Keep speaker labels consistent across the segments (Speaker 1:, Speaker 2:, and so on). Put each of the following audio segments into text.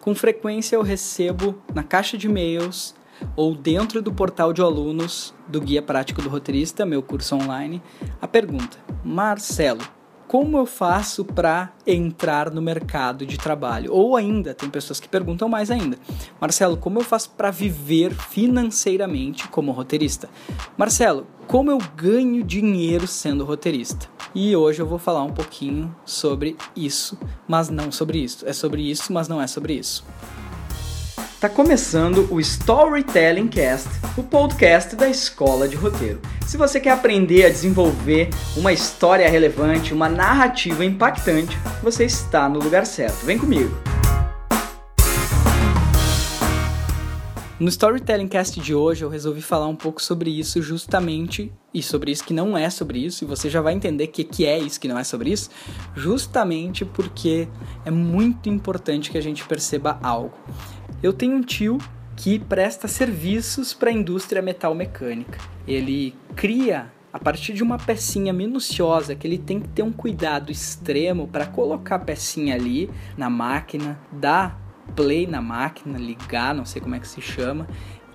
Speaker 1: Com frequência eu recebo na caixa de e-mails ou dentro do portal de alunos do Guia Prático do Roteirista, meu curso online, a pergunta: Marcelo, como eu faço para entrar no mercado de trabalho? Ou ainda, tem pessoas que perguntam mais ainda: Marcelo, como eu faço para viver financeiramente como roteirista? Marcelo, como eu ganho dinheiro sendo roteirista? E hoje eu vou falar um pouquinho sobre isso, mas não sobre isso. É sobre isso, mas não é sobre isso. Tá começando o Storytelling Cast, o podcast da Escola de Roteiro. Se você quer aprender a desenvolver uma história relevante, uma narrativa impactante, você está no lugar certo. Vem comigo. No Storytelling Cast de hoje eu resolvi falar um pouco sobre isso justamente e sobre isso que não é sobre isso, e você já vai entender o que, que é isso que não é sobre isso, justamente porque é muito importante que a gente perceba algo. Eu tenho um tio que presta serviços para a indústria metal mecânica. Ele cria a partir de uma pecinha minuciosa que ele tem que ter um cuidado extremo para colocar a pecinha ali na máquina, dar play na máquina, ligar, não sei como é que se chama,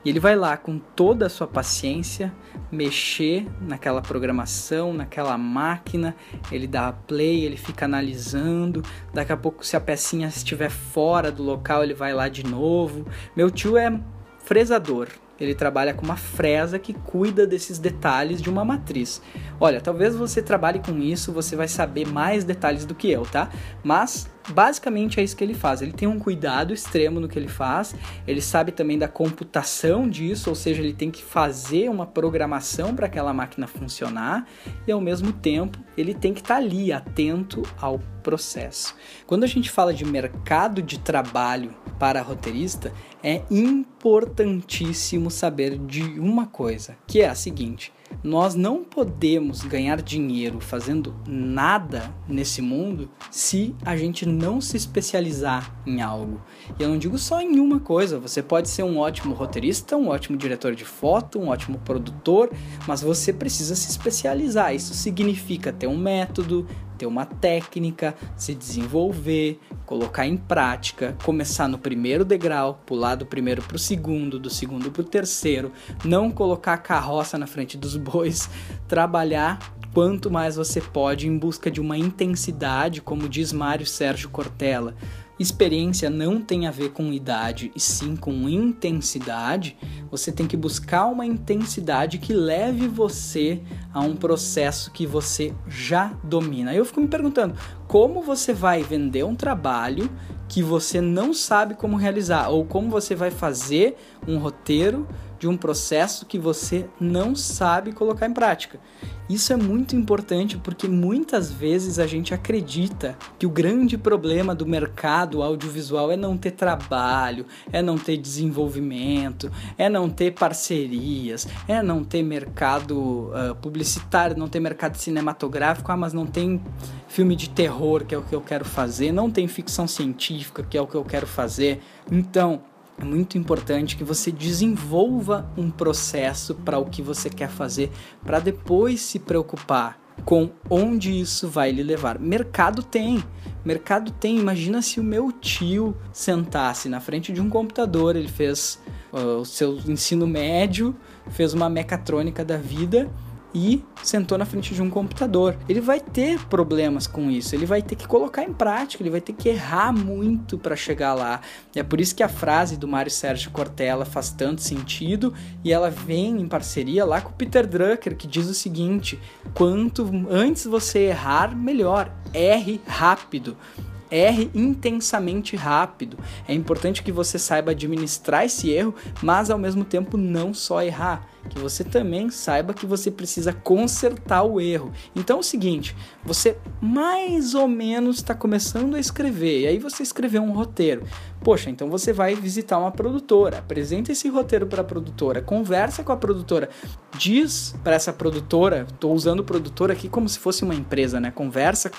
Speaker 1: e ele vai lá com toda a sua paciência mexer naquela programação, naquela máquina, ele dá play, ele fica analisando. Daqui a pouco, se a pecinha estiver fora do local, ele vai lá de novo. Meu tio é fresador, ele trabalha com uma fresa que cuida desses detalhes de uma matriz. Olha, talvez você trabalhe com isso, você vai saber mais detalhes do que eu, tá? Mas basicamente é isso que ele faz. Ele tem um cuidado extremo no que ele faz, ele sabe também da computação disso, ou seja, ele tem que fazer uma programação para aquela máquina funcionar e ao mesmo tempo ele tem que estar tá ali atento ao processo. Quando a gente fala de mercado de trabalho para roteirista, é importantíssimo saber de uma coisa, que é a seguinte: nós não podemos ganhar dinheiro fazendo nada nesse mundo se a gente não se especializar em algo. E eu não digo só em uma coisa, você pode ser um ótimo roteirista, um ótimo diretor de foto, um ótimo produtor, mas você precisa se especializar. Isso significa ter um método, ter uma técnica, se desenvolver, colocar em prática, começar no primeiro degrau, pular do primeiro para o segundo, do segundo para o terceiro, não colocar a carroça na frente dos bois, trabalhar quanto mais você pode em busca de uma intensidade, como diz Mário Sérgio Cortella experiência não tem a ver com idade e sim com intensidade, você tem que buscar uma intensidade que leve você a um processo que você já domina. Eu fico me perguntando, como você vai vender um trabalho que você não sabe como realizar ou como você vai fazer um roteiro de um processo que você não sabe colocar em prática. Isso é muito importante porque muitas vezes a gente acredita que o grande problema do mercado audiovisual é não ter trabalho, é não ter desenvolvimento, é não ter parcerias, é não ter mercado uh, publicitário, não ter mercado cinematográfico, ah, mas não tem filme de terror, que é o que eu quero fazer, não tem ficção científica, que é o que eu quero fazer. Então, é muito importante que você desenvolva um processo para o que você quer fazer, para depois se preocupar com onde isso vai lhe levar. Mercado tem, mercado tem. Imagina se o meu tio sentasse na frente de um computador, ele fez uh, o seu ensino médio, fez uma mecatrônica da vida e sentou na frente de um computador. Ele vai ter problemas com isso, ele vai ter que colocar em prática, ele vai ter que errar muito para chegar lá. É por isso que a frase do Mário Sérgio Cortella faz tanto sentido e ela vem em parceria lá com o Peter Drucker, que diz o seguinte: quanto antes você errar, melhor. Erre rápido. Erre intensamente rápido. É importante que você saiba administrar esse erro, mas ao mesmo tempo não só errar que você também saiba que você precisa consertar o erro. Então é o seguinte, você mais ou menos está começando a escrever, e aí você escreveu um roteiro. Poxa, então você vai visitar uma produtora, apresenta esse roteiro para a produtora, conversa com a produtora, diz para essa produtora, estou usando produtora aqui como se fosse uma empresa, né? Conversa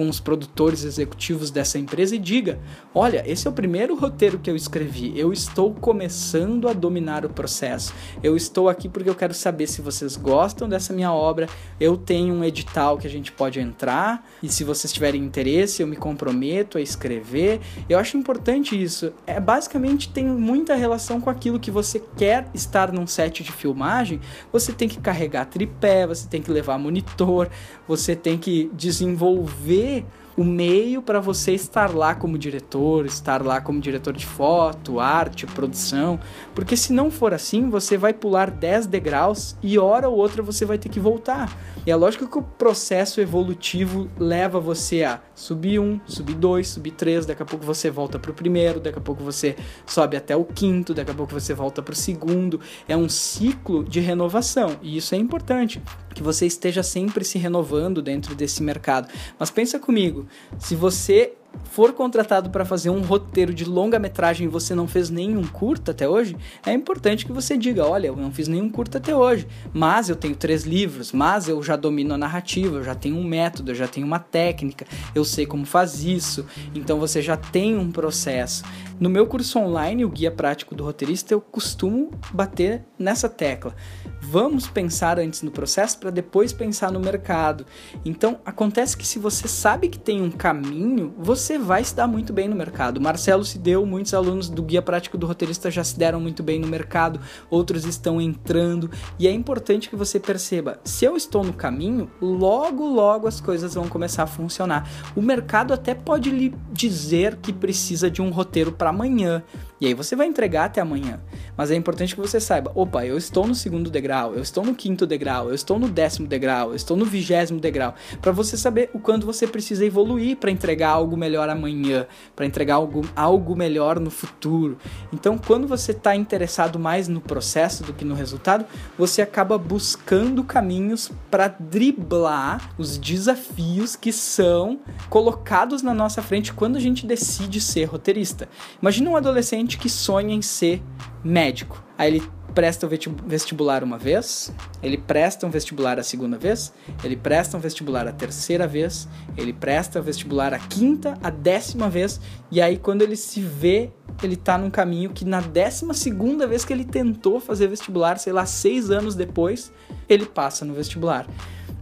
Speaker 1: com os produtores executivos dessa empresa e diga: olha, esse é o primeiro roteiro que eu escrevi, eu estou começando a dominar o processo, eu estou aqui porque eu quero saber se vocês gostam dessa minha obra, eu tenho um edital que a gente pode entrar e se vocês tiverem interesse, eu me comprometo a escrever. Eu acho importante isso. É basicamente tem muita relação com aquilo que você quer estar num set de filmagem, você tem que carregar tripé, você tem que levar monitor, você tem que desenvolver o meio para você estar lá como diretor, estar lá como diretor de foto, arte, produção, porque se não for assim, você vai pular 10 degraus e hora ou outra você vai ter que voltar. E é lógico que o processo evolutivo leva você a subir um, subir dois, subir três, daqui a pouco você volta para o primeiro, daqui a pouco você sobe até o quinto, daqui a pouco você volta para o segundo. É um ciclo de renovação e isso é importante, que você esteja sempre se renovando dentro desse mercado. Mas pensa comigo, se você for contratado para fazer um roteiro de longa-metragem e você não fez nenhum curta até hoje, é importante que você diga: olha, eu não fiz nenhum curta até hoje, mas eu tenho três livros, mas eu já domino a narrativa, eu já tenho um método, eu já tenho uma técnica, eu sei como faz isso, então você já tem um processo. No meu curso online, o Guia Prático do Roteirista, eu costumo bater nessa tecla. Vamos pensar antes no processo para depois pensar no mercado. Então, acontece que se você sabe que tem um caminho, você vai se dar muito bem no mercado. Marcelo se deu, muitos alunos do Guia Prático do Roteirista já se deram muito bem no mercado, outros estão entrando, e é importante que você perceba, se eu estou no caminho, logo logo as coisas vão começar a funcionar. O mercado até pode lhe dizer que precisa de um roteiro para amanhã. E aí você vai entregar até amanhã. Mas é importante que você saiba: opa, eu estou no segundo degrau, eu estou no quinto degrau, eu estou no décimo degrau, eu estou no vigésimo degrau. Para você saber o quanto você precisa evoluir para entregar algo melhor amanhã, para entregar algo, algo melhor no futuro. Então, quando você está interessado mais no processo do que no resultado, você acaba buscando caminhos para driblar os desafios que são colocados na nossa frente quando a gente decide ser roteirista. Imagina um adolescente que sonha em ser médico. Aí ele presta o vestibular uma vez, ele presta um vestibular a segunda vez, ele presta um vestibular a terceira vez, ele presta o vestibular a quinta, a décima vez, e aí quando ele se vê, ele tá num caminho que na décima segunda vez que ele tentou fazer vestibular, sei lá, seis anos depois, ele passa no vestibular.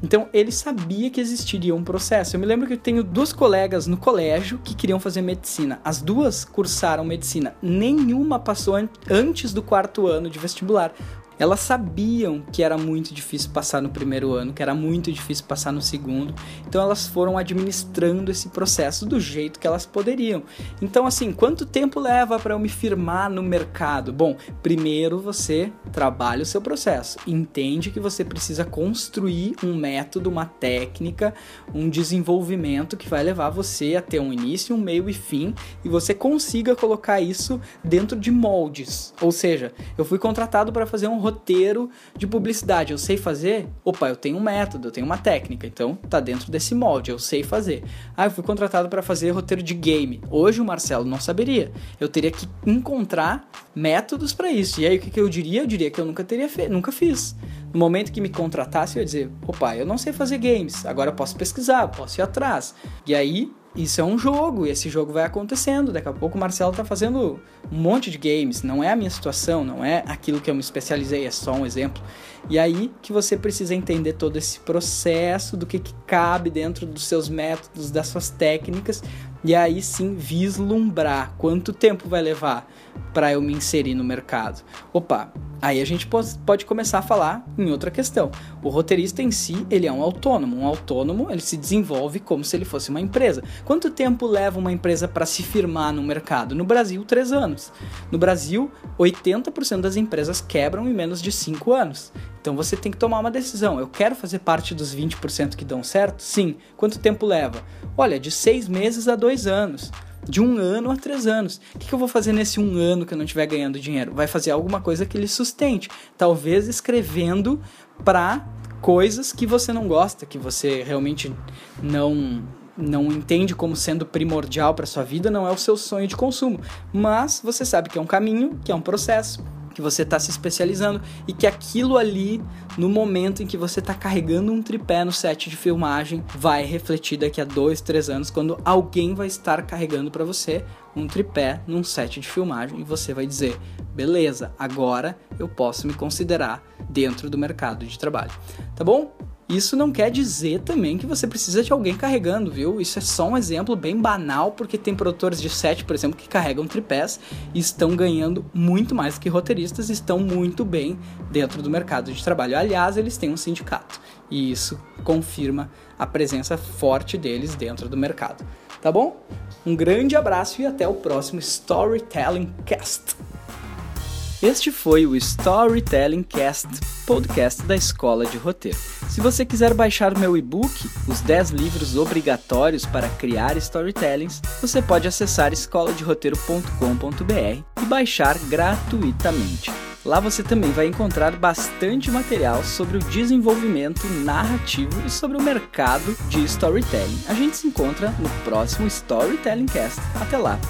Speaker 1: Então ele sabia que existiria um processo. Eu me lembro que eu tenho duas colegas no colégio que queriam fazer medicina. As duas cursaram medicina. Nenhuma passou an antes do quarto ano de vestibular elas sabiam que era muito difícil passar no primeiro ano, que era muito difícil passar no segundo, então elas foram administrando esse processo do jeito que elas poderiam. Então, assim, quanto tempo leva para eu me firmar no mercado? Bom, primeiro você trabalha o seu processo, entende que você precisa construir um método, uma técnica, um desenvolvimento que vai levar você a ter um início, um meio e fim, e você consiga colocar isso dentro de moldes. Ou seja, eu fui contratado para fazer um roteiro de publicidade. Eu sei fazer? Opa, eu tenho um método, eu tenho uma técnica, então tá dentro desse molde, eu sei fazer. Ah, eu fui contratado para fazer roteiro de game. Hoje o Marcelo não saberia. Eu teria que encontrar métodos para isso. E aí o que, que eu diria? Eu diria que eu nunca teria feito, nunca fiz. No momento que me contratasse, eu ia dizer: opa, eu não sei fazer games, agora eu posso pesquisar, posso ir atrás. E aí isso é um jogo e esse jogo vai acontecendo. Daqui a pouco o Marcelo tá fazendo um monte de games. Não é a minha situação, não é aquilo que eu me especializei, é só um exemplo. E aí que você precisa entender todo esse processo do que, que cabe dentro dos seus métodos, das suas técnicas, e aí sim vislumbrar quanto tempo vai levar para eu me inserir no mercado. Opa, aí a gente pode começar a falar em outra questão. O roteirista em si, ele é um autônomo. Um autônomo, ele se desenvolve como se ele fosse uma empresa. Quanto tempo leva uma empresa para se firmar no mercado? No Brasil, três anos. No Brasil, 80% das empresas quebram em menos de cinco anos. Então você tem que tomar uma decisão. Eu quero fazer parte dos 20% que dão certo? Sim. Quanto tempo leva? Olha, de seis meses a dois anos. De um ano a três anos. O que, eu vou fazer nesse um ano que eu não estiver ganhando dinheiro? Vai fazer alguma coisa que lhe sustente. Talvez escrevendo para coisas que você não gosta, que você realmente não não entende como sendo primordial para sua vida, não é o seu sonho de consumo, mas você sabe que é um caminho, que é um processo, que você está se especializando e que aquilo ali, no momento em que você está carregando um tripé no set de filmagem, vai refletir daqui a dois, três anos, quando alguém vai estar carregando para você um tripé num set de filmagem e você vai dizer: beleza, agora eu posso me considerar dentro do mercado de trabalho. Tá bom? Isso não quer dizer também que você precisa de alguém carregando, viu? Isso é só um exemplo bem banal, porque tem produtores de set, por exemplo, que carregam tripés e estão ganhando muito mais que roteiristas estão muito bem dentro do mercado de trabalho. Aliás, eles têm um sindicato e isso confirma a presença forte deles dentro do mercado. Tá bom? Um grande abraço e até o próximo Storytelling Cast. Este foi o Storytelling Cast, podcast da Escola de Roteiro. Se você quiser baixar meu e-book, Os 10 Livros Obrigatórios para Criar Storytellings, você pode acessar escoladeroteiro.com.br e baixar gratuitamente. Lá você também vai encontrar bastante material sobre o desenvolvimento narrativo e sobre o mercado de storytelling. A gente se encontra no próximo Storytelling Cast. Até lá!